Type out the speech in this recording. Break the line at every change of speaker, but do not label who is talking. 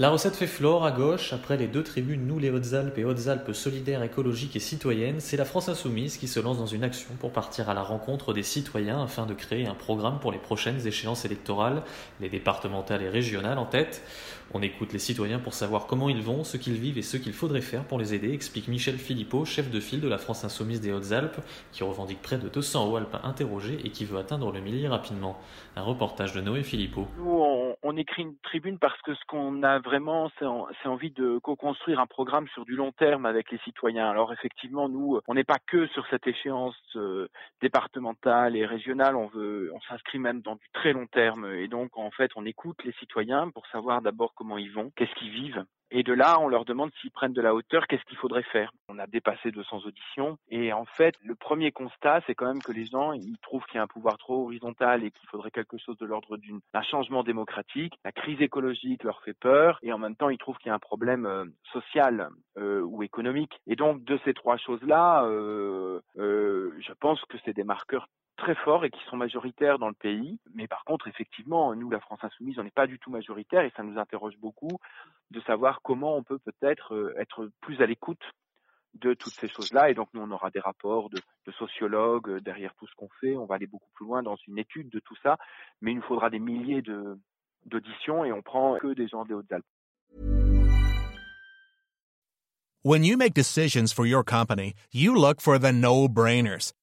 La recette fait flore à gauche, après les deux tribunes Nous les Hautes-Alpes et Hautes-Alpes solidaires, écologiques et citoyennes, c'est la France Insoumise qui se lance dans une action pour partir à la rencontre des citoyens afin de créer un programme pour les prochaines échéances électorales, les départementales et régionales en tête. On écoute les citoyens pour savoir comment ils vont, ce qu'ils vivent et ce qu'il faudrait faire pour les aider, explique Michel Philippot, chef de file de la France Insoumise des Hautes-Alpes, qui revendique près de 200 Hauts-Alpes interrogés et qui veut atteindre le millier rapidement. Un reportage de Noé Philippot.
On, écrit une tribune parce que ce qu'on a vraiment, c'est en- c'est envie de co-construire un programme sur du long terme avec les citoyens. Alors effectivement, nous, on n'est pas que sur cette échéance euh, départementale et régionale, on veut, on s'inscrit même dans du très long terme. Et donc, en fait, on écoute les citoyens pour savoir d'abord comment ils vont, qu'est-ce qu'ils vivent. Et de là, on leur demande s'ils prennent de la hauteur, qu'est-ce qu'il faudrait faire? On a dépassé 200 auditions. Et en fait, le premier constat, c'est quand même que les gens, ils trouvent qu'il y a un pouvoir trop horizontal et qu'il faudrait quelque chose de l'ordre d'un changement démocratique. La crise écologique leur fait peur. Et en même temps, ils trouvent qu'il y a un problème euh, social euh, ou économique. Et donc, de ces trois choses-là, euh, euh, je pense que c'est des marqueurs très forts et qui sont majoritaires dans le pays. Mais par contre, effectivement, nous, la France insoumise, on n'est pas du tout majoritaire et ça nous interroge beaucoup de savoir comment on peut peut-être euh, être plus à l'écoute de toutes ces choses-là. Et donc, nous, on aura des rapports de, sociologues euh, derrière tout ce qu'on fait. On va aller beaucoup plus loin dans une étude de tout ça. Mais il nous faudra des milliers d'auditions et on prend que des gens des Hautes-Alpes.
When you make decisions for your company, you look for the no-brainers.